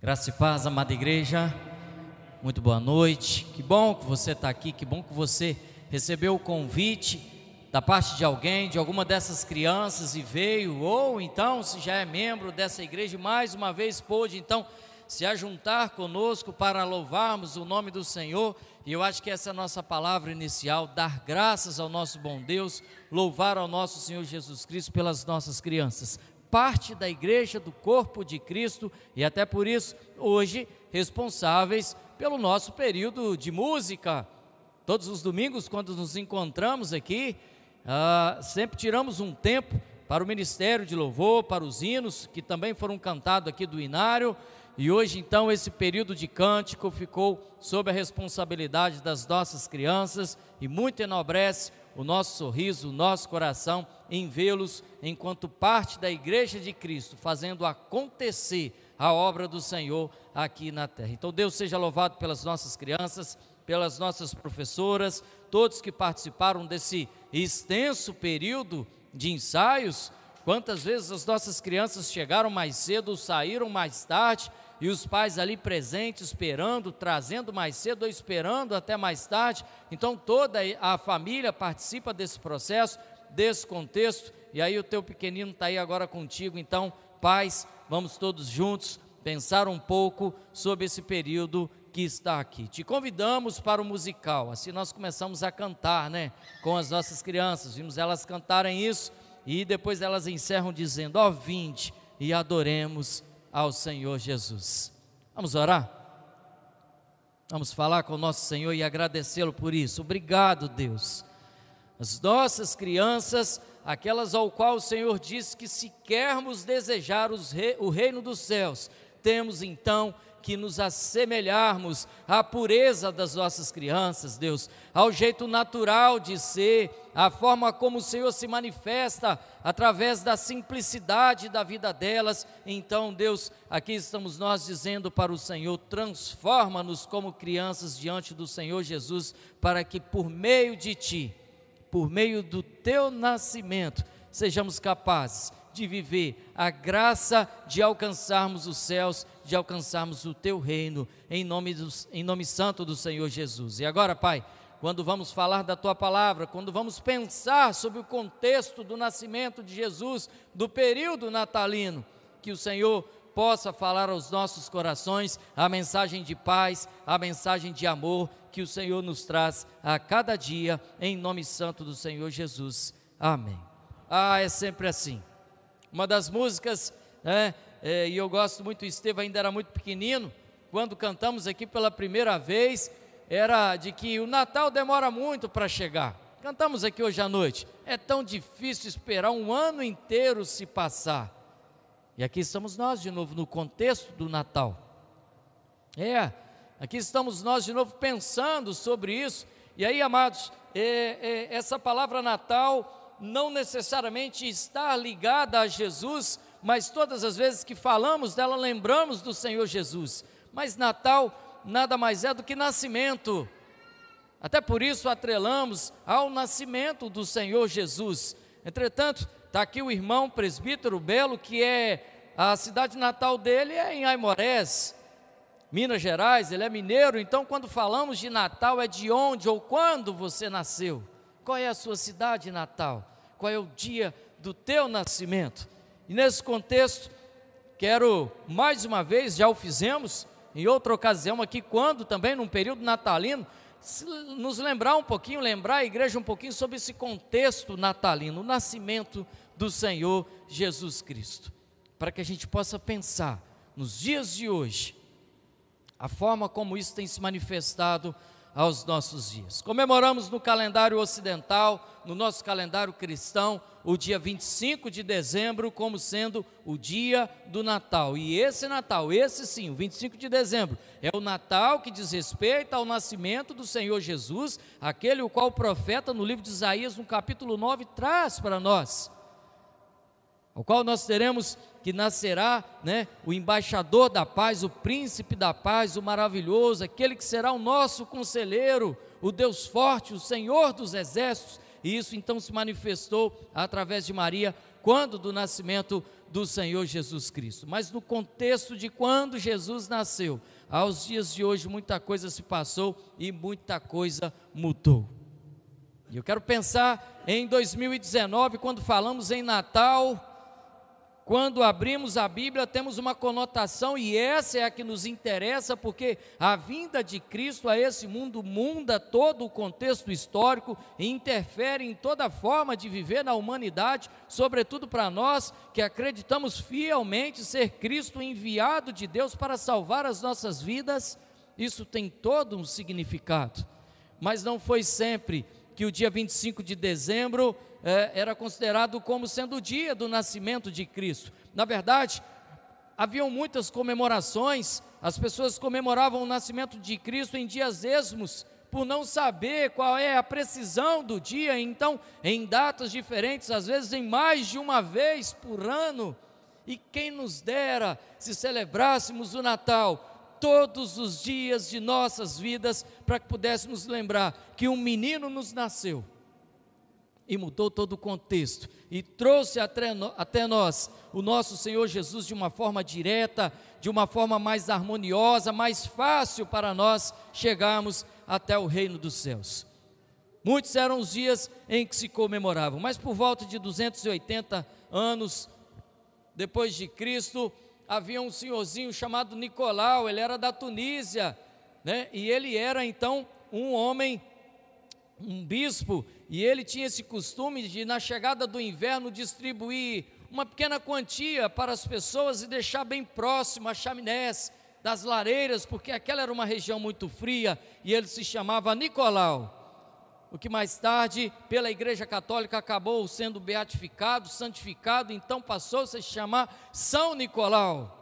Graça e paz, amada igreja. Muito boa noite. Que bom que você está aqui, que bom que você recebeu o convite da parte de alguém, de alguma dessas crianças e veio, ou então, se já é membro dessa igreja, mais uma vez pôde então se ajuntar conosco para louvarmos o nome do Senhor. E eu acho que essa é a nossa palavra inicial: dar graças ao nosso bom Deus, louvar ao nosso Senhor Jesus Cristo pelas nossas crianças parte da igreja do corpo de Cristo e até por isso hoje responsáveis pelo nosso período de música. Todos os domingos, quando nos encontramos aqui, uh, sempre tiramos um tempo para o ministério de louvor, para os hinos que também foram cantados aqui do Inário. E hoje, então, esse período de cântico ficou sob a responsabilidade das nossas crianças e muito enobrece o nosso sorriso, o nosso coração em vê-los enquanto parte da igreja de Cristo, fazendo acontecer a obra do Senhor aqui na terra. Então, Deus seja louvado pelas nossas crianças, pelas nossas professoras, todos que participaram desse extenso período de ensaios. Quantas vezes as nossas crianças chegaram mais cedo, saíram mais tarde, e os pais ali presentes, esperando, trazendo mais cedo ou esperando até mais tarde. Então toda a família participa desse processo, desse contexto, e aí o teu pequenino está aí agora contigo. Então, pais, vamos todos juntos pensar um pouco sobre esse período que está aqui. Te convidamos para o musical. Assim nós começamos a cantar, né, com as nossas crianças. Vimos elas cantarem isso e depois elas encerram dizendo: "Ó, oh, vinde e adoremos ao Senhor Jesus. Vamos orar? Vamos falar com o nosso Senhor e agradecê-lo por isso. Obrigado, Deus. As nossas crianças, aquelas ao qual o Senhor disse que se quermos desejar o reino dos céus, temos então que nos assemelharmos à pureza das nossas crianças, Deus, ao jeito natural de ser, à forma como o Senhor se manifesta através da simplicidade da vida delas. Então, Deus, aqui estamos nós dizendo para o Senhor: transforma-nos como crianças diante do Senhor Jesus, para que por meio de Ti, por meio do Teu nascimento, sejamos capazes de viver a graça de alcançarmos os céus, de alcançarmos o teu reino, em nome, do, em nome santo do Senhor Jesus. E agora, Pai, quando vamos falar da tua palavra, quando vamos pensar sobre o contexto do nascimento de Jesus, do período natalino, que o Senhor possa falar aos nossos corações a mensagem de paz, a mensagem de amor que o Senhor nos traz a cada dia, em nome santo do Senhor Jesus. Amém. Ah, é sempre assim. Uma das músicas, né, é, e eu gosto muito, o Estevão ainda era muito pequenino, quando cantamos aqui pela primeira vez, era de que o Natal demora muito para chegar. Cantamos aqui hoje à noite. É tão difícil esperar um ano inteiro se passar. E aqui estamos nós de novo no contexto do Natal. É, aqui estamos nós de novo pensando sobre isso. E aí, amados, é, é, essa palavra Natal não necessariamente está ligada a Jesus, mas todas as vezes que falamos dela, lembramos do Senhor Jesus. Mas Natal nada mais é do que nascimento. Até por isso atrelamos ao nascimento do Senhor Jesus. Entretanto, está aqui o irmão presbítero Belo, que é a cidade natal dele é em Aimorés, Minas Gerais, ele é mineiro, então quando falamos de Natal é de onde ou quando você nasceu. Qual é a sua cidade natal? Qual é o dia do teu nascimento? E nesse contexto, quero mais uma vez, já o fizemos em outra ocasião aqui, quando também num período natalino, nos lembrar um pouquinho, lembrar a igreja um pouquinho sobre esse contexto natalino, o nascimento do Senhor Jesus Cristo, para que a gente possa pensar nos dias de hoje, a forma como isso tem se manifestado aos nossos dias. Comemoramos no calendário ocidental, no nosso calendário cristão, o dia 25 de dezembro como sendo o dia do Natal. E esse Natal, esse sim, o 25 de dezembro, é o Natal que diz respeito ao nascimento do Senhor Jesus, aquele o qual o profeta no livro de Isaías, no capítulo 9, traz para nós ao qual nós teremos que nascerá, né, o embaixador da paz, o príncipe da paz, o maravilhoso, aquele que será o nosso conselheiro, o Deus forte, o Senhor dos exércitos. E isso então se manifestou através de Maria, quando do nascimento do Senhor Jesus Cristo. Mas no contexto de quando Jesus nasceu, aos dias de hoje, muita coisa se passou e muita coisa mudou. E eu quero pensar em 2019, quando falamos em Natal, quando abrimos a Bíblia, temos uma conotação, e essa é a que nos interessa, porque a vinda de Cristo a esse mundo muda todo o contexto histórico e interfere em toda a forma de viver na humanidade, sobretudo para nós que acreditamos fielmente ser Cristo enviado de Deus para salvar as nossas vidas. Isso tem todo um significado, mas não foi sempre que o dia 25 de dezembro é, era considerado como sendo o dia do nascimento de Cristo. Na verdade, haviam muitas comemorações, as pessoas comemoravam o nascimento de Cristo em dias esmos, por não saber qual é a precisão do dia, então, em datas diferentes, às vezes em mais de uma vez por ano. E quem nos dera se celebrássemos o Natal todos os dias de nossas vidas, para que pudéssemos lembrar que um menino nos nasceu e mudou todo o contexto e trouxe até, nós o nosso Senhor Jesus de uma forma direta, de uma forma mais harmoniosa, mais fácil para nós chegarmos até o reino dos céus. Muitos eram os dias em que se comemoravam, mas por volta de 280 anos depois de Cristo, havia um senhorzinho chamado Nicolau, ele era da Tunísia, né? E ele era então um homem um bispo, e ele tinha esse costume de, na chegada do inverno, distribuir uma pequena quantia para as pessoas e deixar bem próximo as chaminés das lareiras, porque aquela era uma região muito fria, e ele se chamava Nicolau. O que mais tarde, pela Igreja Católica, acabou sendo beatificado, santificado, então passou -se a se chamar São Nicolau.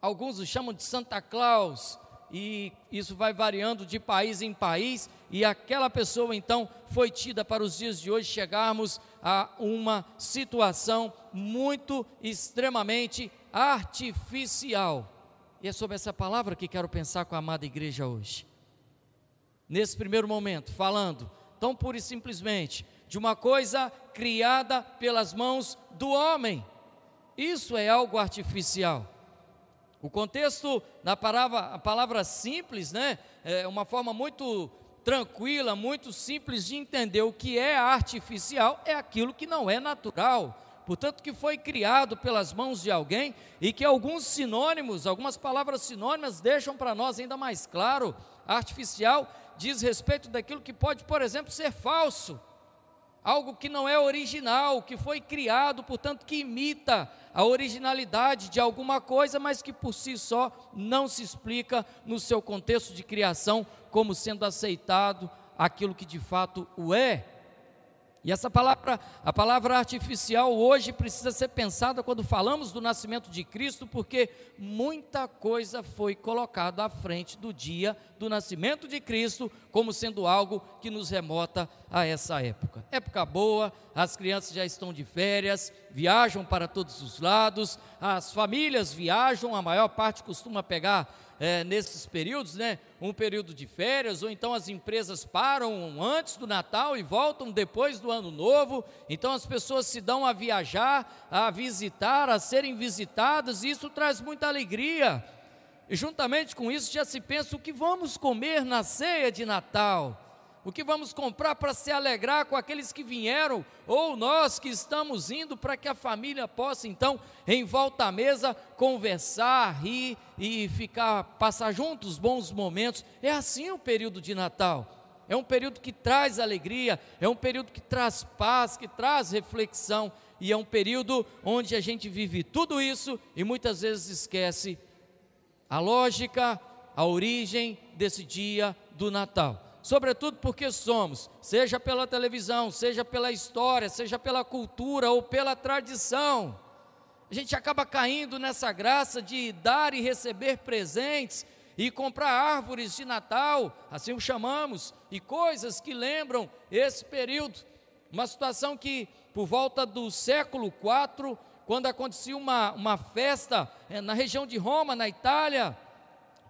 Alguns o chamam de Santa Claus, e isso vai variando de país em país, e aquela pessoa então foi tida para os dias de hoje chegarmos a uma situação muito extremamente artificial. E é sobre essa palavra que quero pensar com a amada igreja hoje. Nesse primeiro momento, falando tão pura e simplesmente de uma coisa criada pelas mãos do homem. Isso é algo artificial. O contexto da palavra, palavra simples, né, é uma forma muito tranquila, muito simples de entender o que é artificial, é aquilo que não é natural. Portanto, que foi criado pelas mãos de alguém e que alguns sinônimos, algumas palavras sinônimas deixam para nós ainda mais claro. Artificial diz respeito daquilo que pode, por exemplo, ser falso algo que não é original, que foi criado, portanto, que imita a originalidade de alguma coisa, mas que por si só não se explica no seu contexto de criação como sendo aceitado aquilo que de fato o é. E essa palavra, a palavra artificial hoje precisa ser pensada quando falamos do nascimento de Cristo, porque muita coisa foi colocada à frente do dia do nascimento de Cristo, como sendo algo que nos remota a essa época. Época boa, as crianças já estão de férias, viajam para todos os lados, as famílias viajam, a maior parte costuma pegar é, nesses períodos, né? Um período de férias, ou então as empresas param antes do Natal e voltam depois do Ano Novo. Então as pessoas se dão a viajar, a visitar, a serem visitadas, e isso traz muita alegria. E juntamente com isso já se pensa o que vamos comer na ceia de Natal o que vamos comprar para se alegrar com aqueles que vieram, ou nós que estamos indo para que a família possa então, em volta à mesa, conversar, rir e ficar, passar juntos bons momentos. É assim o período de Natal. É um período que traz alegria, é um período que traz paz, que traz reflexão, e é um período onde a gente vive tudo isso e muitas vezes esquece a lógica, a origem desse dia do Natal sobretudo porque somos, seja pela televisão, seja pela história, seja pela cultura ou pela tradição. A gente acaba caindo nessa graça de dar e receber presentes e comprar árvores de Natal, assim o chamamos, e coisas que lembram esse período. Uma situação que, por volta do século IV, quando acontecia uma, uma festa é, na região de Roma, na Itália,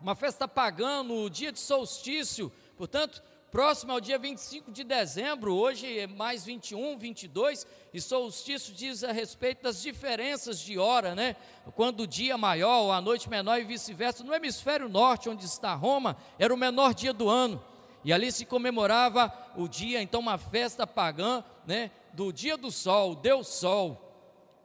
uma festa pagã no dia de solstício, Portanto, próximo ao dia 25 de dezembro, hoje é mais 21, 22, e solstício diz a respeito das diferenças de hora, né? Quando o dia maior ou a noite menor e vice-versa. No hemisfério norte, onde está Roma, era o menor dia do ano. E ali se comemorava o dia, então, uma festa pagã, né? Do dia do sol, Deus Sol.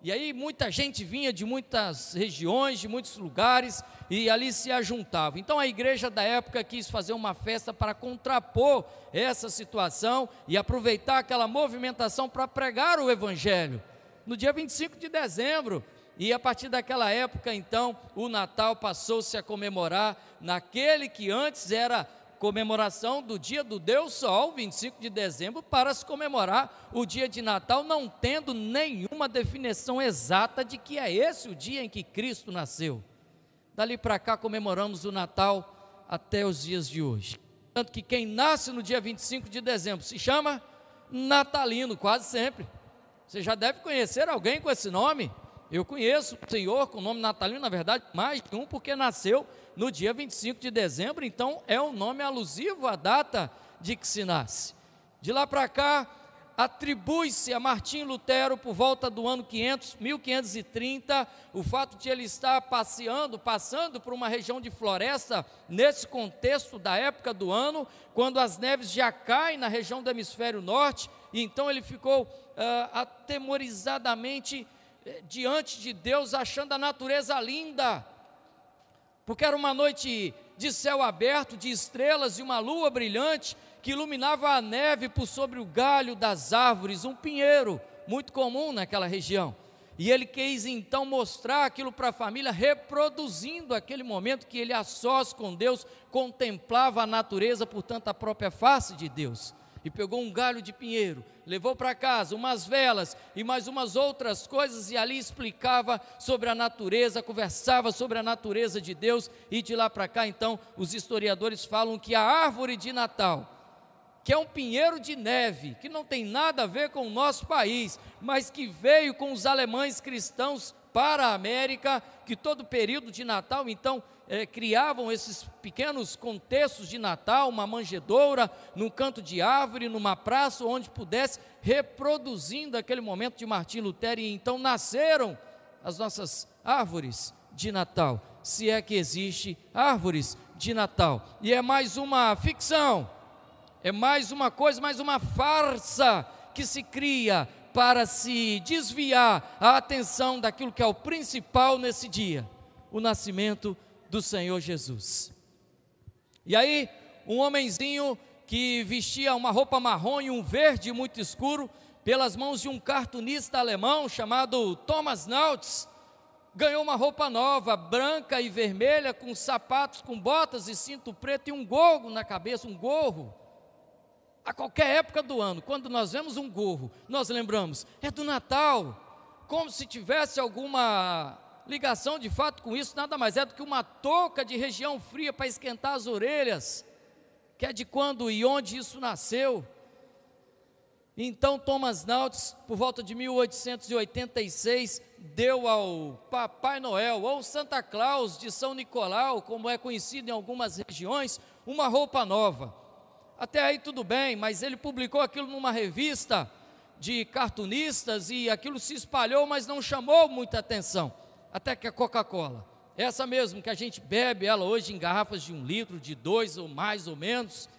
E aí muita gente vinha de muitas regiões, de muitos lugares, e ali se ajuntava. Então a igreja da época quis fazer uma festa para contrapor essa situação e aproveitar aquela movimentação para pregar o evangelho. No dia 25 de dezembro, e a partir daquela época, então, o Natal passou-se a comemorar naquele que antes era comemoração do dia do Deus Sol, 25 de dezembro, para se comemorar o dia de Natal, não tendo nenhuma definição exata de que é esse o dia em que Cristo nasceu. Dali para cá comemoramos o Natal até os dias de hoje. Tanto que quem nasce no dia 25 de dezembro se chama Natalino, quase sempre. Você já deve conhecer alguém com esse nome. Eu conheço o senhor com o nome Natalino, na verdade, mais de um, porque nasceu no dia 25 de dezembro, então é um nome alusivo à data de que se nasce. De lá para cá, atribui-se a Martim Lutero, por volta do ano 500, 1530, o fato de ele estar passeando, passando por uma região de floresta, nesse contexto da época do ano, quando as neves já caem na região do hemisfério norte, e então ele ficou uh, atemorizadamente eh, diante de Deus, achando a natureza linda, porque era uma noite de céu aberto, de estrelas e uma lua brilhante que iluminava a neve por sobre o galho das árvores, um pinheiro muito comum naquela região. E ele quis então mostrar aquilo para a família, reproduzindo aquele momento que ele a sós com Deus contemplava a natureza, portanto, a própria face de Deus e pegou um galho de pinheiro, levou para casa umas velas e mais umas outras coisas, e ali explicava sobre a natureza, conversava sobre a natureza de Deus, e de lá para cá, então, os historiadores falam que a árvore de Natal, que é um pinheiro de neve, que não tem nada a ver com o nosso país, mas que veio com os alemães cristãos para a América, que todo período de Natal, então, é, criavam esses pequenos contextos de Natal, uma manjedoura, num canto de árvore, numa praça, onde pudesse, reproduzindo aquele momento de Martim Lutero, e então nasceram as nossas árvores de Natal, se é que existe árvores de Natal. E é mais uma ficção, é mais uma coisa, mais uma farsa que se cria para se desviar a atenção daquilo que é o principal nesse dia, o nascimento do Senhor Jesus. E aí, um homenzinho que vestia uma roupa marrom e um verde muito escuro, pelas mãos de um cartunista alemão chamado Thomas Nautz, ganhou uma roupa nova, branca e vermelha, com sapatos, com botas e cinto preto e um gorro na cabeça, um gorro. A qualquer época do ano, quando nós vemos um gorro, nós lembramos, é do Natal, como se tivesse alguma ligação de fato com isso nada mais é do que uma touca de região fria para esquentar as orelhas, que é de quando e onde isso nasceu. Então Thomas Nautz, por volta de 1886, deu ao Papai Noel, ou Santa Claus de São Nicolau, como é conhecido em algumas regiões, uma roupa nova. Até aí tudo bem, mas ele publicou aquilo numa revista de cartunistas e aquilo se espalhou, mas não chamou muita atenção até que a Coca-Cola, essa mesmo que a gente bebe ela hoje em garrafas de um litro, de dois ou mais ou menos,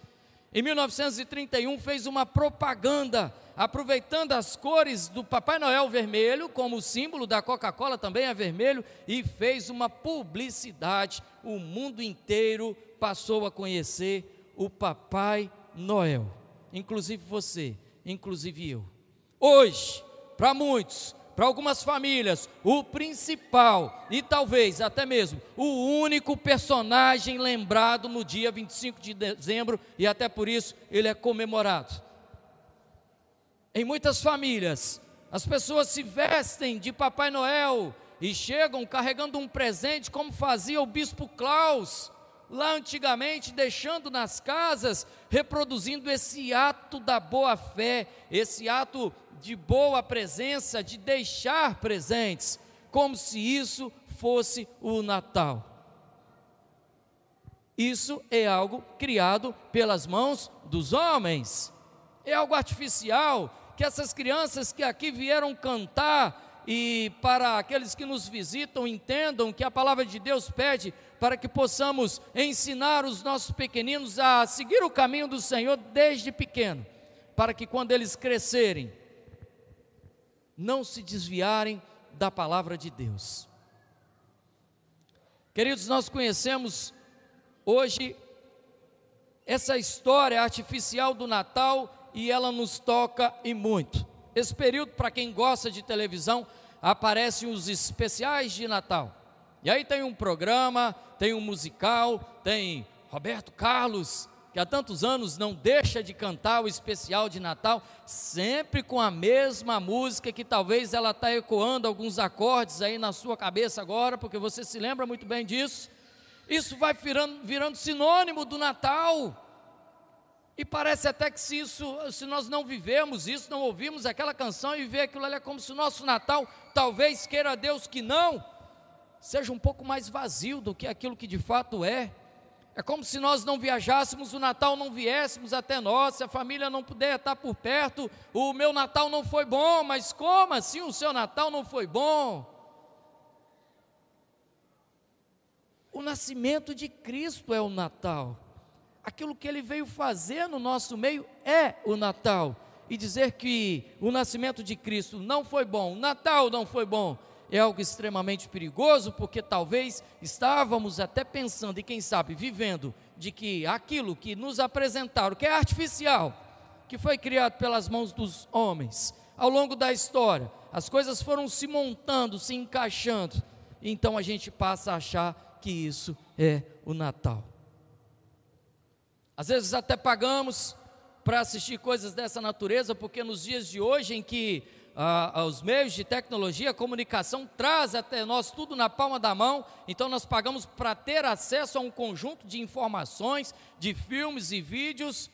em 1931 fez uma propaganda, aproveitando as cores do Papai Noel vermelho, como símbolo da Coca-Cola também é vermelho, e fez uma publicidade. O mundo inteiro passou a conhecer o Papai Noel, inclusive você, inclusive eu. Hoje, para muitos, para algumas famílias, o principal e talvez até mesmo o único personagem lembrado no dia 25 de dezembro e até por isso ele é comemorado. Em muitas famílias, as pessoas se vestem de Papai Noel e chegam carregando um presente, como fazia o bispo Klaus lá antigamente, deixando nas casas, reproduzindo esse ato da boa fé, esse ato de boa presença, de deixar presentes, como se isso fosse o Natal. Isso é algo criado pelas mãos dos homens. É algo artificial que essas crianças que aqui vieram cantar e para aqueles que nos visitam entendam que a palavra de Deus pede para que possamos ensinar os nossos pequeninos a seguir o caminho do Senhor desde pequeno, para que quando eles crescerem, não se desviarem da palavra de Deus. Queridos, nós conhecemos hoje essa história artificial do Natal e ela nos toca e muito. Esse período, para quem gosta de televisão, aparecem os especiais de Natal. E aí tem um programa, tem um musical, tem Roberto Carlos, que há tantos anos não deixa de cantar o especial de Natal, sempre com a mesma música que talvez ela está ecoando alguns acordes aí na sua cabeça agora, porque você se lembra muito bem disso. Isso vai virando, virando sinônimo do Natal. E parece até que se isso, se nós não vivemos isso, não ouvimos aquela canção e ver aquilo ali é como se o nosso Natal, talvez queira Deus que não, seja um pouco mais vazio do que aquilo que de fato é. É como se nós não viajássemos, o Natal não viéssemos até nós, se a família não puder estar por perto, o meu Natal não foi bom, mas como assim o seu Natal não foi bom? O nascimento de Cristo é o Natal aquilo que ele veio fazer no nosso meio é o Natal. E dizer que o nascimento de Cristo não foi bom, o Natal não foi bom, é algo extremamente perigoso, porque talvez estávamos até pensando e quem sabe vivendo de que aquilo que nos apresentaram, que é artificial, que foi criado pelas mãos dos homens, ao longo da história, as coisas foram se montando, se encaixando, então a gente passa a achar que isso é o Natal. Às vezes até pagamos para assistir coisas dessa natureza, porque nos dias de hoje, em que ah, os meios de tecnologia, comunicação traz até nós tudo na palma da mão, então nós pagamos para ter acesso a um conjunto de informações, de filmes e vídeos.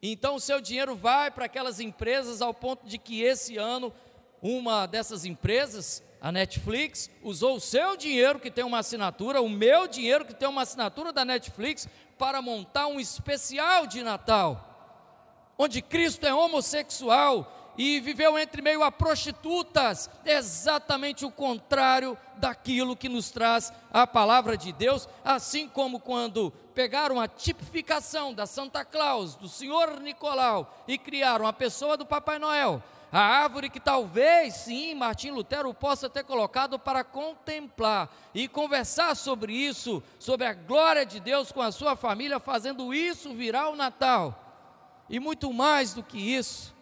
Então o seu dinheiro vai para aquelas empresas ao ponto de que esse ano uma dessas empresas, a Netflix, usou o seu dinheiro que tem uma assinatura, o meu dinheiro que tem uma assinatura da Netflix, para montar um especial de Natal, onde Cristo é homossexual e viveu entre meio a prostitutas, exatamente o contrário daquilo que nos traz a palavra de Deus, assim como quando pegaram a tipificação da Santa Claus, do Senhor Nicolau e criaram a pessoa do Papai Noel a árvore que talvez sim Martim Lutero possa ter colocado para contemplar e conversar sobre isso, sobre a glória de Deus com a sua família, fazendo isso virar o Natal. E muito mais do que isso,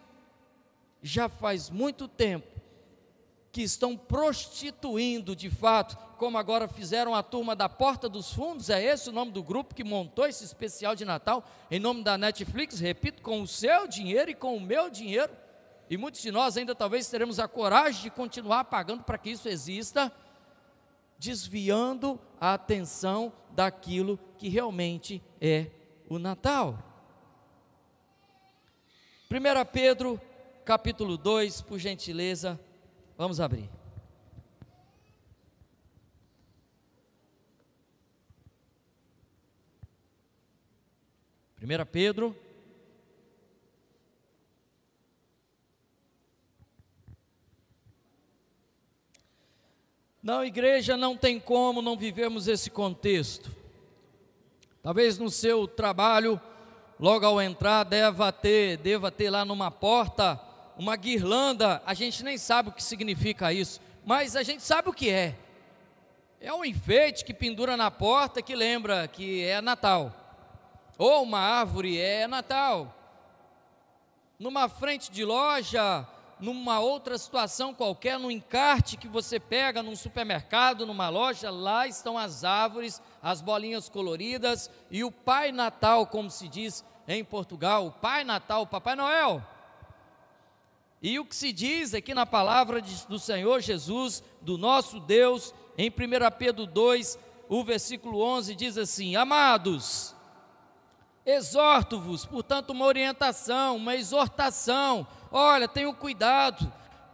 já faz muito tempo que estão prostituindo de fato, como agora fizeram a turma da Porta dos Fundos, é esse o nome do grupo que montou esse especial de Natal, em nome da Netflix, repito, com o seu dinheiro e com o meu dinheiro e muitos de nós ainda talvez teremos a coragem de continuar pagando para que isso exista, desviando a atenção daquilo que realmente é o Natal. 1 Pedro, capítulo 2, por gentileza, vamos abrir. Primeira Pedro Não, igreja, não tem como não vivermos esse contexto. Talvez no seu trabalho, logo ao entrar, deva ter, deva ter lá numa porta uma guirlanda. A gente nem sabe o que significa isso, mas a gente sabe o que é. É um enfeite que pendura na porta que lembra que é Natal. Ou uma árvore é Natal. Numa frente de loja, numa outra situação qualquer, no encarte que você pega num supermercado, numa loja, lá estão as árvores, as bolinhas coloridas e o Pai Natal, como se diz em Portugal, o Pai Natal, o Papai Noel. E o que se diz aqui na palavra de, do Senhor Jesus, do nosso Deus, em 1 Pedro 2, o versículo 11 diz assim: Amados, exorto-vos, portanto, uma orientação, uma exortação, Olha, tenham cuidado,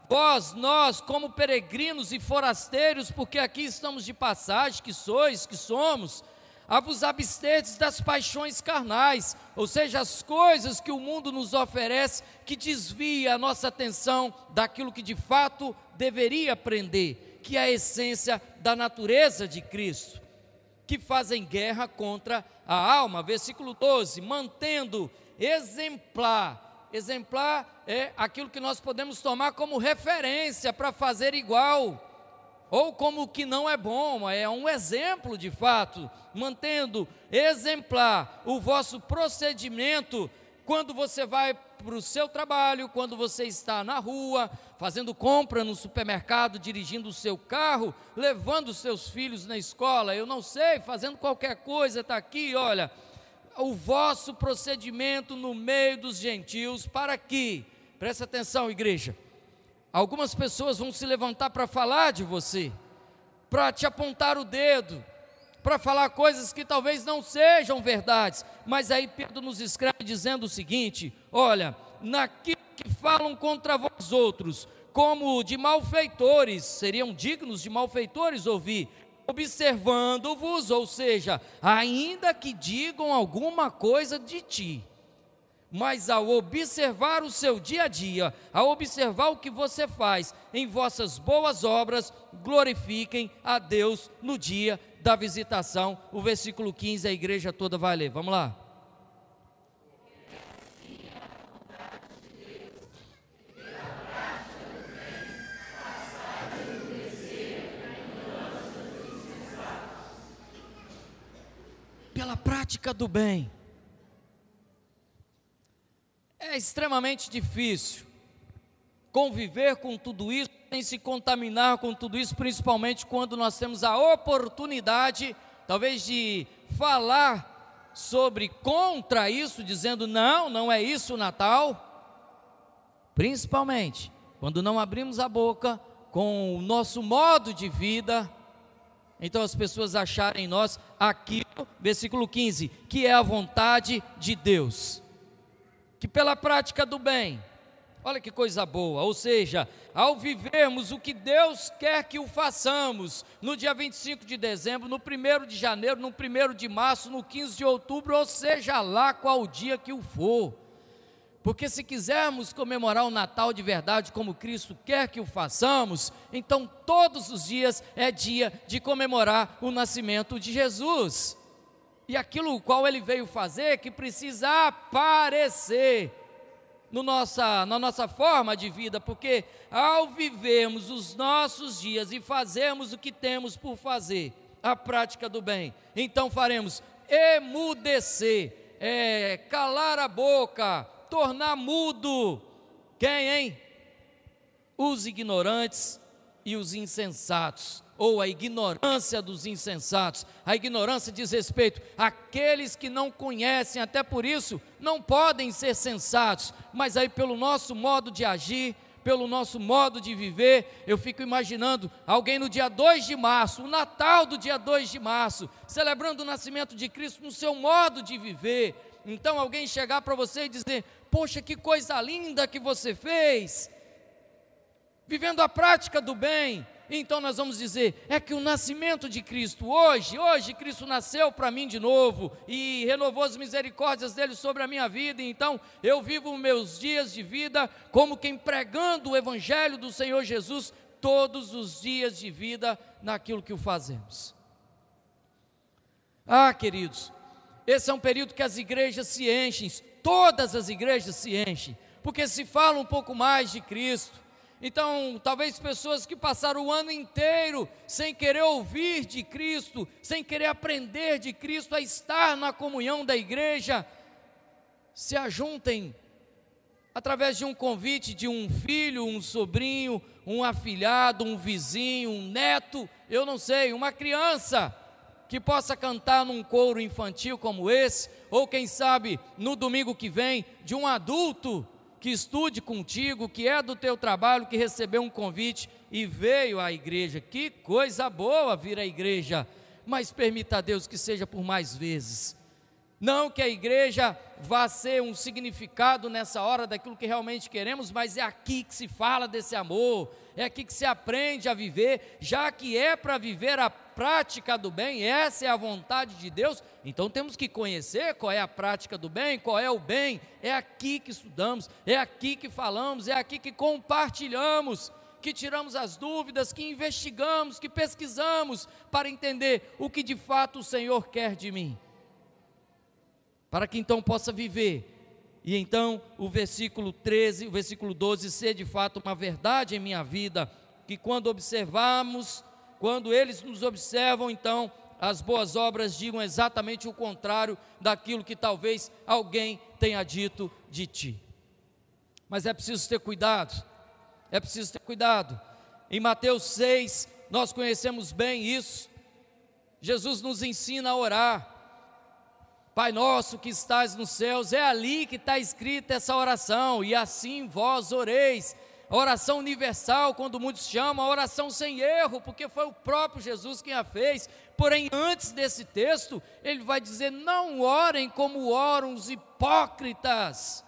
vós, nós, como peregrinos e forasteiros, porque aqui estamos de passagem, que sois, que somos, a vos absterdes das paixões carnais, ou seja, as coisas que o mundo nos oferece que desvia a nossa atenção daquilo que de fato deveria aprender, que é a essência da natureza de Cristo, que fazem guerra contra a alma. Versículo 12: mantendo exemplar. Exemplar é aquilo que nós podemos tomar como referência para fazer igual ou como o que não é bom, é um exemplo de fato, mantendo exemplar o vosso procedimento quando você vai para o seu trabalho, quando você está na rua, fazendo compra no supermercado, dirigindo o seu carro, levando os seus filhos na escola, eu não sei, fazendo qualquer coisa, está aqui, olha, o vosso procedimento no meio dos gentios, para que, presta atenção, igreja, Algumas pessoas vão se levantar para falar de você, para te apontar o dedo, para falar coisas que talvez não sejam verdades. Mas aí Pedro nos escreve dizendo o seguinte: olha, naquilo que falam contra vós outros, como de malfeitores, seriam dignos de malfeitores ouvir, observando-vos, ou seja, ainda que digam alguma coisa de ti mas ao observar o seu dia a dia, ao observar o que você faz em vossas boas obras, glorifiquem a Deus no dia da visitação. O versículo 15, a igreja toda vai ler. Vamos lá. Pela prática do bem é extremamente difícil conviver com tudo isso, sem se contaminar com tudo isso, principalmente quando nós temos a oportunidade, talvez, de falar sobre contra isso, dizendo não, não é isso o Natal. Principalmente quando não abrimos a boca com o nosso modo de vida, então as pessoas acharem em nós aquilo, versículo 15, que é a vontade de Deus que pela prática do bem, olha que coisa boa, ou seja, ao vivermos o que Deus quer que o façamos, no dia 25 de dezembro, no 1 de janeiro, no 1 de março, no 15 de outubro, ou seja lá qual dia que o for. Porque se quisermos comemorar o Natal de verdade como Cristo quer que o façamos, então todos os dias é dia de comemorar o nascimento de Jesus e aquilo o qual ele veio fazer que precisa aparecer no nossa, na nossa forma de vida, porque ao vivermos os nossos dias e fazermos o que temos por fazer, a prática do bem, então faremos emudecer, é, calar a boca, tornar mudo. Quem, hein? Os ignorantes e os insensatos ou a ignorância dos insensatos. A ignorância diz respeito àqueles que não conhecem, até por isso não podem ser sensatos, mas aí pelo nosso modo de agir, pelo nosso modo de viver, eu fico imaginando alguém no dia 2 de março, o Natal do dia 2 de março, celebrando o nascimento de Cristo no seu modo de viver. Então alguém chegar para você e dizer: "Poxa, que coisa linda que você fez!" Vivendo a prática do bem, então nós vamos dizer: é que o nascimento de Cristo, hoje, hoje Cristo nasceu para mim de novo e renovou as misericórdias dele sobre a minha vida, então eu vivo meus dias de vida como quem pregando o Evangelho do Senhor Jesus todos os dias de vida naquilo que o fazemos. Ah, queridos, esse é um período que as igrejas se enchem, todas as igrejas se enchem, porque se fala um pouco mais de Cristo então, talvez pessoas que passaram o ano inteiro sem querer ouvir de Cristo, sem querer aprender de Cristo, a estar na comunhão da igreja, se ajuntem através de um convite de um filho, um sobrinho, um afilhado, um vizinho, um neto, eu não sei, uma criança que possa cantar num coro infantil como esse, ou quem sabe no domingo que vem, de um adulto que estude contigo, que é do teu trabalho, que recebeu um convite e veio à igreja. Que coisa boa vir à igreja, mas permita a Deus que seja por mais vezes. Não que a igreja vá ser um significado nessa hora daquilo que realmente queremos, mas é aqui que se fala desse amor, é aqui que se aprende a viver, já que é para viver a prática do bem, essa é a vontade de Deus, então temos que conhecer qual é a prática do bem, qual é o bem, é aqui que estudamos, é aqui que falamos, é aqui que compartilhamos que tiramos as dúvidas, que investigamos, que pesquisamos para entender o que de fato o Senhor quer de mim. Para que então possa viver. E então o versículo 13, o versículo 12, ser de fato uma verdade em minha vida, que quando observamos, quando eles nos observam, então as boas obras digam exatamente o contrário daquilo que talvez alguém tenha dito de ti. Mas é preciso ter cuidado é preciso ter cuidado. Em Mateus 6, nós conhecemos bem isso. Jesus nos ensina a orar. Pai nosso que estás nos céus, é ali que está escrita essa oração, e assim vós oreis. A oração universal, quando muitos chamam, a oração sem erro, porque foi o próprio Jesus quem a fez. Porém, antes desse texto, ele vai dizer: não orem como oram os hipócritas.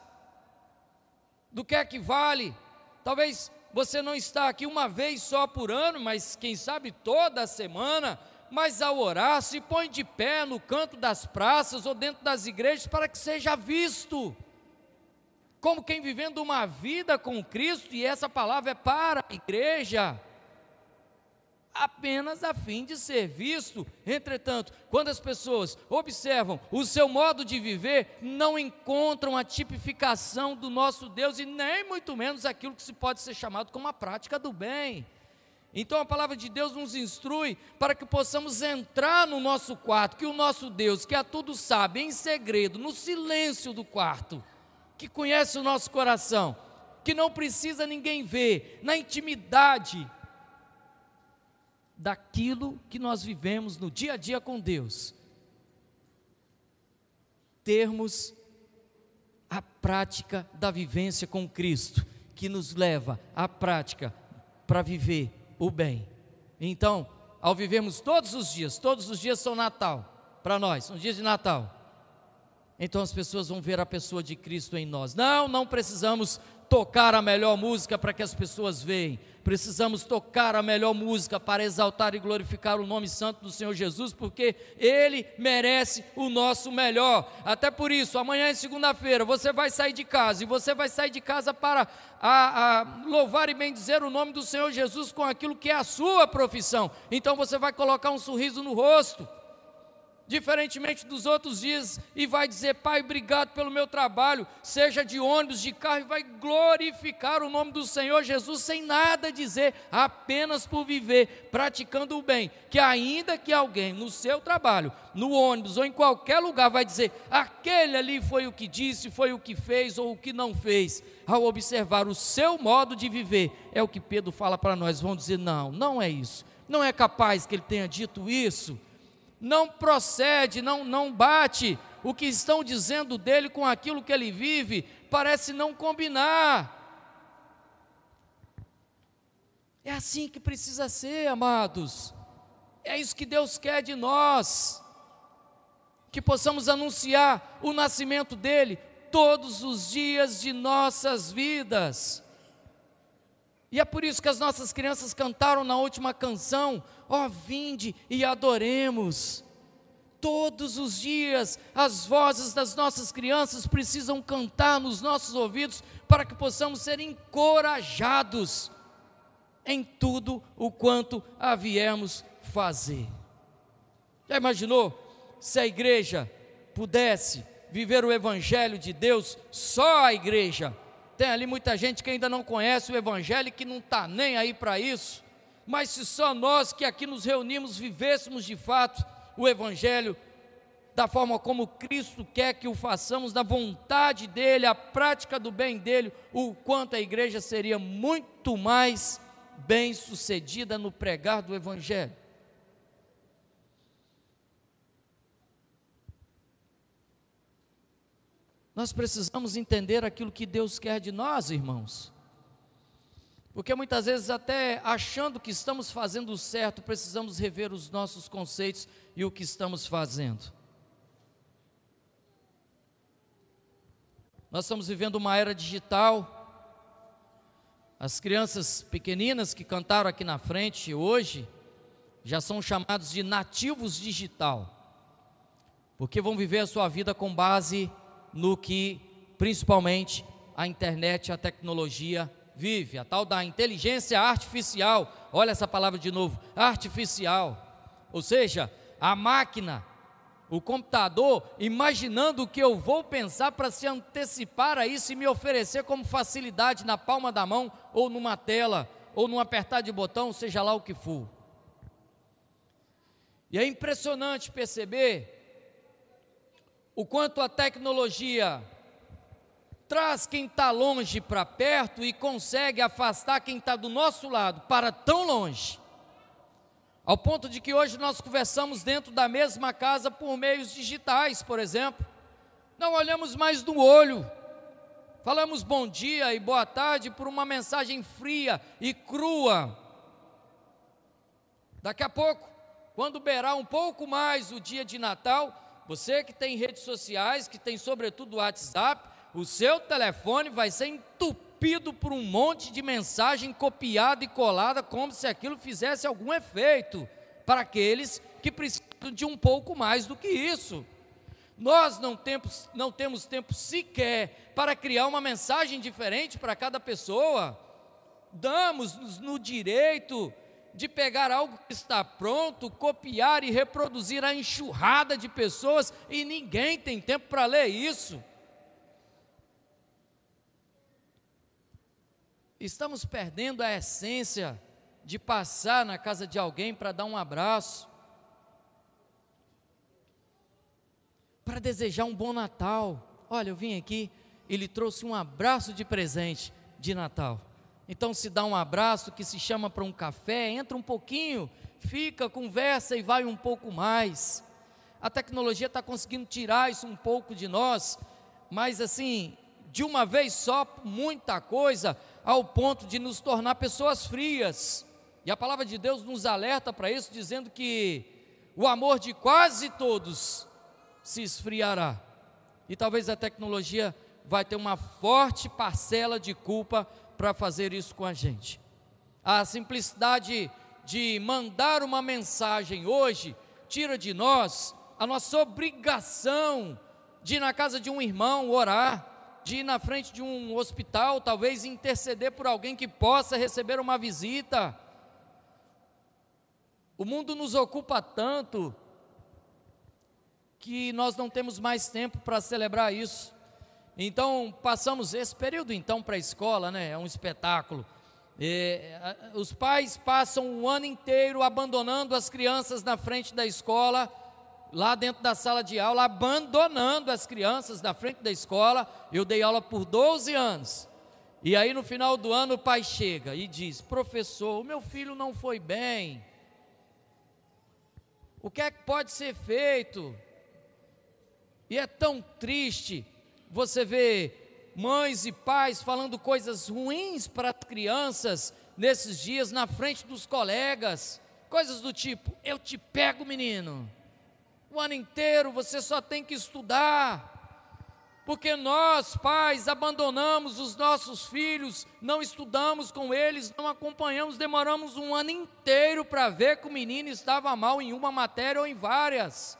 Do que é que vale? Talvez você não está aqui uma vez só por ano, mas quem sabe toda semana. Mas ao orar, se põe de pé no canto das praças ou dentro das igrejas para que seja visto. Como quem vivendo uma vida com Cristo, e essa palavra é para a igreja apenas a fim de ser visto. Entretanto, quando as pessoas observam o seu modo de viver, não encontram a tipificação do nosso Deus e nem muito menos aquilo que se pode ser chamado como a prática do bem. Então a palavra de Deus nos instrui para que possamos entrar no nosso quarto, que o nosso Deus, que a tudo sabe, em segredo, no silêncio do quarto, que conhece o nosso coração, que não precisa ninguém ver, na intimidade, daquilo que nós vivemos no dia a dia com Deus, termos a prática da vivência com Cristo, que nos leva à prática para viver o bem. Então, ao vivermos todos os dias, todos os dias são Natal para nós, são dias de Natal. Então as pessoas vão ver a pessoa de Cristo em nós. Não, não precisamos tocar a melhor música para que as pessoas vejam. Precisamos tocar a melhor música para exaltar e glorificar o nome santo do Senhor Jesus, porque Ele merece o nosso melhor. Até por isso, amanhã é segunda-feira, você vai sair de casa e você vai sair de casa para a, a louvar e bendizer o nome do Senhor Jesus com aquilo que é a sua profissão. Então você vai colocar um sorriso no rosto diferentemente dos outros dias, e vai dizer: Pai, obrigado pelo meu trabalho, seja de ônibus, de carro, e vai glorificar o nome do Senhor Jesus sem nada dizer, apenas por viver, praticando o bem. Que ainda que alguém no seu trabalho, no ônibus ou em qualquer lugar, vai dizer: aquele ali foi o que disse, foi o que fez ou o que não fez. Ao observar o seu modo de viver, é o que Pedro fala para nós. Vão dizer: não, não é isso. Não é capaz que ele tenha dito isso não procede, não, não bate. O que estão dizendo dele com aquilo que ele vive parece não combinar. É assim que precisa ser, amados. É isso que Deus quer de nós. Que possamos anunciar o nascimento dele todos os dias de nossas vidas. E é por isso que as nossas crianças cantaram na última canção: Ó, oh, vinde e adoremos. Todos os dias, as vozes das nossas crianças precisam cantar nos nossos ouvidos para que possamos ser encorajados em tudo o quanto haviemos fazer. Já imaginou se a igreja pudesse viver o Evangelho de Deus, só a igreja? Tem ali muita gente que ainda não conhece o Evangelho e que não está nem aí para isso mas se só nós que aqui nos reunimos vivêssemos de fato o Evangelho da forma como Cristo quer que o façamos, na vontade dEle, a prática do bem dEle, o quanto a igreja seria muito mais bem sucedida no pregar do Evangelho. Nós precisamos entender aquilo que Deus quer de nós, irmãos. Porque muitas vezes, até achando que estamos fazendo o certo, precisamos rever os nossos conceitos e o que estamos fazendo. Nós estamos vivendo uma era digital, As crianças pequeninas que cantaram aqui na frente hoje já são chamados de nativos digital, porque vão viver a sua vida com base no que, principalmente, a internet a tecnologia vive, a tal da inteligência artificial. Olha essa palavra de novo, artificial. Ou seja, a máquina, o computador, imaginando o que eu vou pensar para se antecipar a isso e me oferecer como facilidade na palma da mão, ou numa tela, ou num apertar de botão, seja lá o que for. E é impressionante perceber o quanto a tecnologia traz quem está longe para perto e consegue afastar quem está do nosso lado para tão longe. Ao ponto de que hoje nós conversamos dentro da mesma casa por meios digitais, por exemplo. Não olhamos mais no olho. Falamos bom dia e boa tarde por uma mensagem fria e crua. Daqui a pouco, quando beirar um pouco mais o dia de Natal, você que tem redes sociais, que tem sobretudo WhatsApp, o seu telefone vai ser entupido por um monte de mensagem copiada e colada, como se aquilo fizesse algum efeito para aqueles que precisam de um pouco mais do que isso. Nós não temos, não temos tempo sequer para criar uma mensagem diferente para cada pessoa. Damos-nos no direito de pegar algo que está pronto, copiar e reproduzir a enxurrada de pessoas e ninguém tem tempo para ler isso. Estamos perdendo a essência de passar na casa de alguém para dar um abraço, para desejar um bom Natal. Olha, eu vim aqui, ele trouxe um abraço de presente de Natal. Então se dá um abraço que se chama para um café, entra um pouquinho, fica, conversa e vai um pouco mais. A tecnologia está conseguindo tirar isso um pouco de nós, mas assim, de uma vez só, muita coisa, ao ponto de nos tornar pessoas frias. E a palavra de Deus nos alerta para isso, dizendo que o amor de quase todos se esfriará. E talvez a tecnologia vai ter uma forte parcela de culpa para fazer isso com a gente. A simplicidade de mandar uma mensagem hoje tira de nós a nossa obrigação de ir na casa de um irmão orar, de ir na frente de um hospital, talvez interceder por alguém que possa receber uma visita. O mundo nos ocupa tanto que nós não temos mais tempo para celebrar isso. Então, passamos esse período então para a escola, né? É um espetáculo. É, os pais passam o ano inteiro abandonando as crianças na frente da escola lá dentro da sala de aula, abandonando as crianças na frente da escola. Eu dei aula por 12 anos. E aí no final do ano o pai chega e diz: Professor, o meu filho não foi bem. O que é que pode ser feito? E é tão triste você ver mães e pais falando coisas ruins para as crianças nesses dias na frente dos colegas, coisas do tipo: eu te pego, menino o ano inteiro você só tem que estudar. Porque nós, pais, abandonamos os nossos filhos, não estudamos com eles, não acompanhamos, demoramos um ano inteiro para ver que o menino estava mal em uma matéria ou em várias.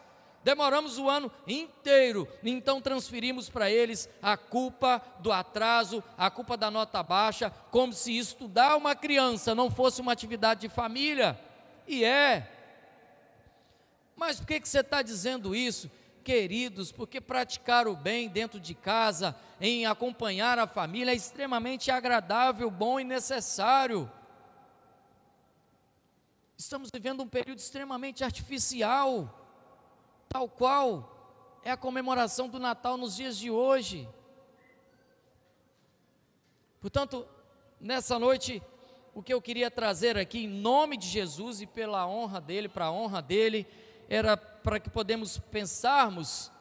Demoramos o ano inteiro, então transferimos para eles a culpa do atraso, a culpa da nota baixa, como se estudar uma criança não fosse uma atividade de família. E é, mas por que, que você está dizendo isso? Queridos, porque praticar o bem dentro de casa, em acompanhar a família, é extremamente agradável, bom e necessário. Estamos vivendo um período extremamente artificial, tal qual é a comemoração do Natal nos dias de hoje. Portanto, nessa noite, o que eu queria trazer aqui, em nome de Jesus e pela honra dele, para a honra dele, era para que podemos pensarmos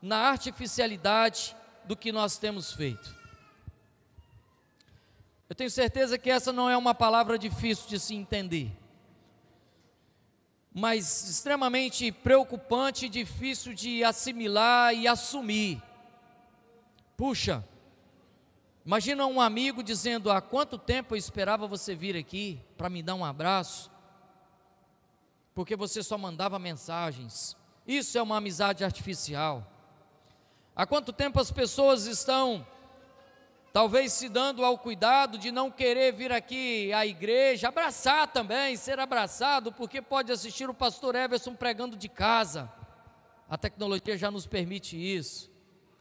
na artificialidade do que nós temos feito. Eu tenho certeza que essa não é uma palavra difícil de se entender, mas extremamente preocupante e difícil de assimilar e assumir. Puxa, Imagina um amigo dizendo: Há quanto tempo eu esperava você vir aqui para me dar um abraço? Porque você só mandava mensagens. Isso é uma amizade artificial. Há quanto tempo as pessoas estão, talvez se dando ao cuidado de não querer vir aqui à igreja, abraçar também, ser abraçado, porque pode assistir o pastor Everson pregando de casa. A tecnologia já nos permite isso.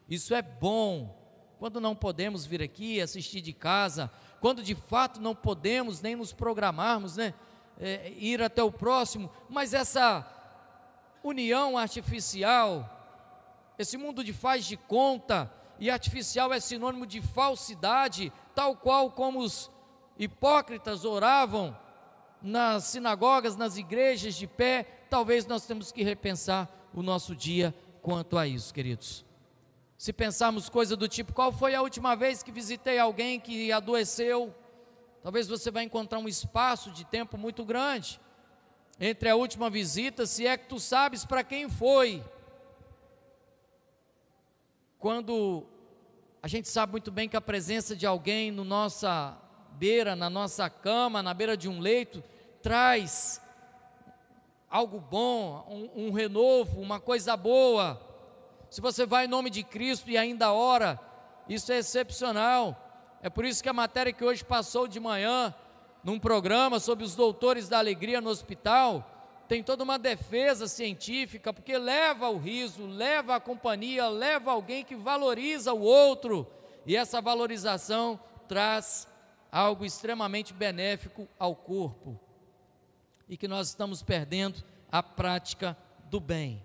Isso é bom. Quando não podemos vir aqui assistir de casa, quando de fato não podemos nem nos programarmos, né? É, ir até o próximo, mas essa união artificial, esse mundo de faz de conta e artificial é sinônimo de falsidade, tal qual como os hipócritas oravam nas sinagogas, nas igrejas de pé, talvez nós temos que repensar o nosso dia quanto a isso, queridos. Se pensarmos coisa do tipo, qual foi a última vez que visitei alguém que adoeceu? Talvez você vai encontrar um espaço de tempo muito grande entre a última visita, se é que tu sabes para quem foi. Quando a gente sabe muito bem que a presença de alguém no nossa beira, na nossa cama, na beira de um leito, traz algo bom, um, um renovo, uma coisa boa. Se você vai em nome de Cristo e ainda ora, isso é excepcional. É por isso que a matéria que hoje passou de manhã, num programa sobre os doutores da alegria no hospital, tem toda uma defesa científica, porque leva o riso, leva a companhia, leva alguém que valoriza o outro, e essa valorização traz algo extremamente benéfico ao corpo, e que nós estamos perdendo a prática do bem.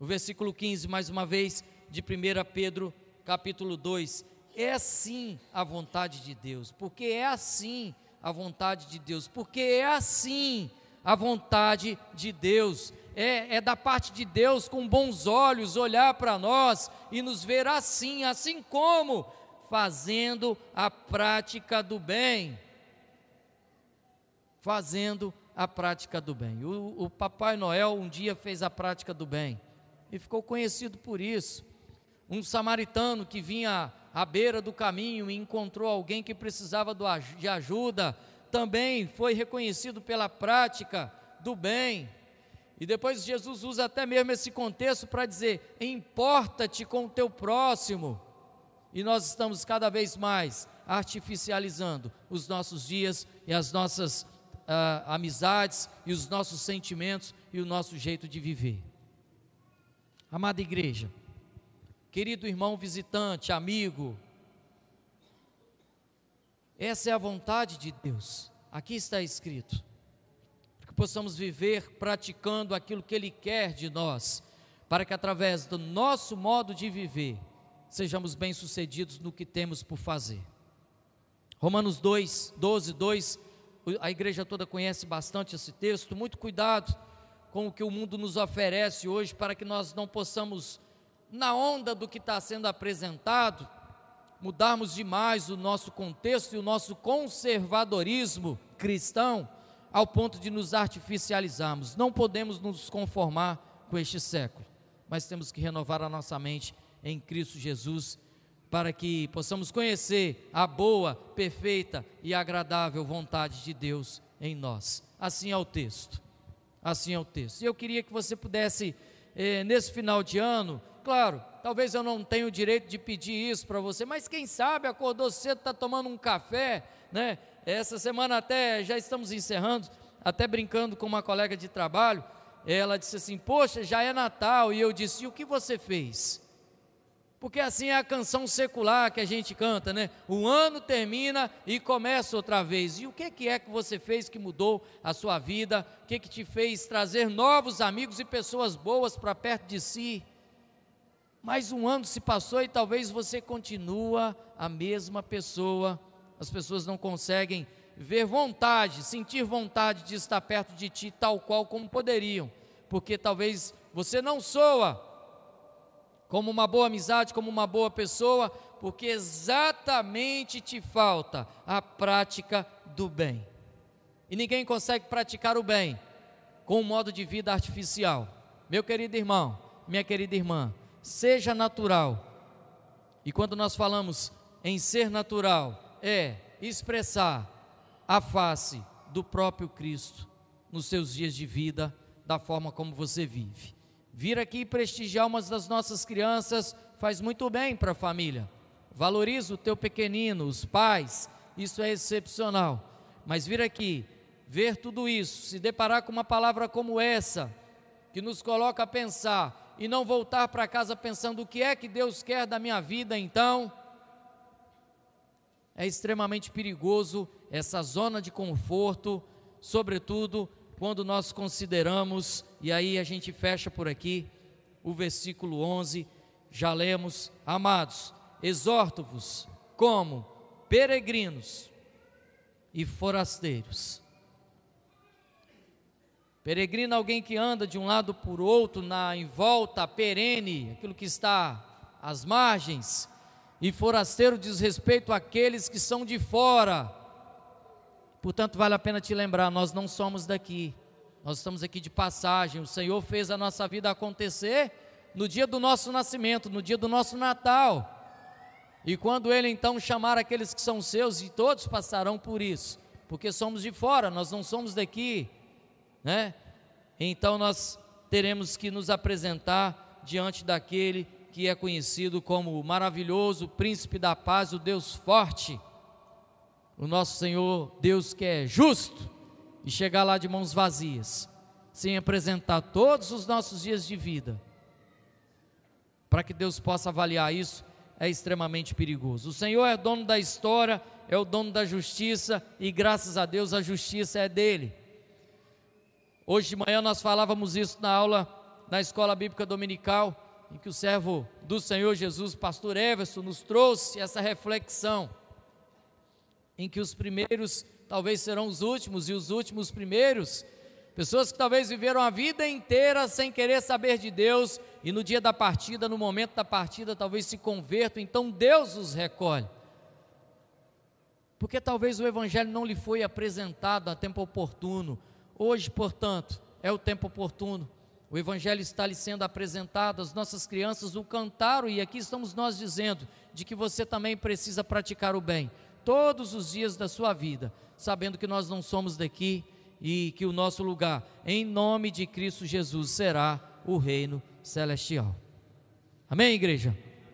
O versículo 15, mais uma vez, de 1 Pedro, capítulo 2, é assim a vontade de Deus, porque é assim a vontade de Deus, porque é assim a vontade de Deus. É, é, da parte de Deus com bons olhos olhar para nós e nos ver assim, assim como fazendo a prática do bem. Fazendo a prática do bem. O, o Papai Noel um dia fez a prática do bem e ficou conhecido por isso. Um samaritano que vinha à beira do caminho e encontrou alguém que precisava de ajuda também foi reconhecido pela prática do bem. E depois Jesus usa até mesmo esse contexto para dizer: importa-te com o teu próximo. E nós estamos cada vez mais artificializando os nossos dias e as nossas uh, amizades e os nossos sentimentos e o nosso jeito de viver. Amada igreja, querido irmão visitante, amigo, essa é a vontade de Deus. Aqui está escrito. Que possamos viver praticando aquilo que Ele quer de nós, para que através do nosso modo de viver, sejamos bem-sucedidos no que temos por fazer. Romanos 2, 12, 2, a igreja toda conhece bastante esse texto. Muito cuidado com o que o mundo nos oferece hoje, para que nós não possamos, na onda do que está sendo apresentado, mudarmos demais o nosso contexto e o nosso conservadorismo cristão ao ponto de nos artificializarmos. Não podemos nos conformar com este século, mas temos que renovar a nossa mente em Cristo Jesus para que possamos conhecer a boa, perfeita e agradável vontade de Deus em nós. Assim é o texto. Assim é o texto. E eu queria que você pudesse, eh, nesse final de ano, claro, talvez eu não tenha o direito de pedir isso para você, mas quem sabe acordou cedo, está tomando um café, né? Essa semana até já estamos encerrando, até brincando com uma colega de trabalho, ela disse assim: Poxa, já é Natal, e eu disse: E o que você fez? Porque assim é a canção secular que a gente canta, né? O ano termina e começa outra vez. E o que, que é que você fez que mudou a sua vida? O que, que te fez trazer novos amigos e pessoas boas para perto de si? Mais um ano se passou e talvez você continua a mesma pessoa. As pessoas não conseguem ver vontade, sentir vontade de estar perto de ti tal qual como poderiam, porque talvez você não soa como uma boa amizade, como uma boa pessoa, porque exatamente te falta a prática do bem. E ninguém consegue praticar o bem com um modo de vida artificial. Meu querido irmão, minha querida irmã, seja natural. E quando nós falamos em ser natural é expressar a face do próprio Cristo nos seus dias de vida, da forma como você vive. Vir aqui prestigiar uma das nossas crianças faz muito bem para a família. Valoriza o teu pequenino, os pais, isso é excepcional. Mas vir aqui, ver tudo isso, se deparar com uma palavra como essa, que nos coloca a pensar e não voltar para casa pensando o que é que Deus quer da minha vida, então, é extremamente perigoso essa zona de conforto, sobretudo quando nós consideramos, e aí a gente fecha por aqui, o versículo 11, já lemos, amados, exorto-vos como peregrinos e forasteiros. Peregrino é alguém que anda de um lado por outro, na em volta perene, aquilo que está às margens, e forasteiro diz respeito àqueles que são de fora. Portanto, vale a pena te lembrar: nós não somos daqui, nós estamos aqui de passagem. O Senhor fez a nossa vida acontecer no dia do nosso nascimento, no dia do nosso Natal. E quando Ele então chamar aqueles que são seus, e todos passarão por isso, porque somos de fora, nós não somos daqui, né? Então nós teremos que nos apresentar diante daquele que é conhecido como o maravilhoso príncipe da paz, o Deus forte, o nosso Senhor, Deus que é justo, e chegar lá de mãos vazias, sem apresentar todos os nossos dias de vida, para que Deus possa avaliar isso, é extremamente perigoso. O Senhor é dono da história, é o dono da justiça, e graças a Deus a justiça é dele. Hoje de manhã nós falávamos isso na aula na escola bíblica dominical em que o servo do Senhor Jesus, pastor Everson, nos trouxe essa reflexão, em que os primeiros talvez serão os últimos e os últimos primeiros, pessoas que talvez viveram a vida inteira sem querer saber de Deus e no dia da partida, no momento da partida, talvez se convertam, então Deus os recolhe. Porque talvez o Evangelho não lhe foi apresentado a tempo oportuno. Hoje, portanto, é o tempo oportuno o Evangelho está lhe sendo apresentado, as nossas crianças o cantaram, e aqui estamos nós dizendo de que você também precisa praticar o bem todos os dias da sua vida, sabendo que nós não somos daqui e que o nosso lugar, em nome de Cristo Jesus, será o reino celestial. Amém, igreja?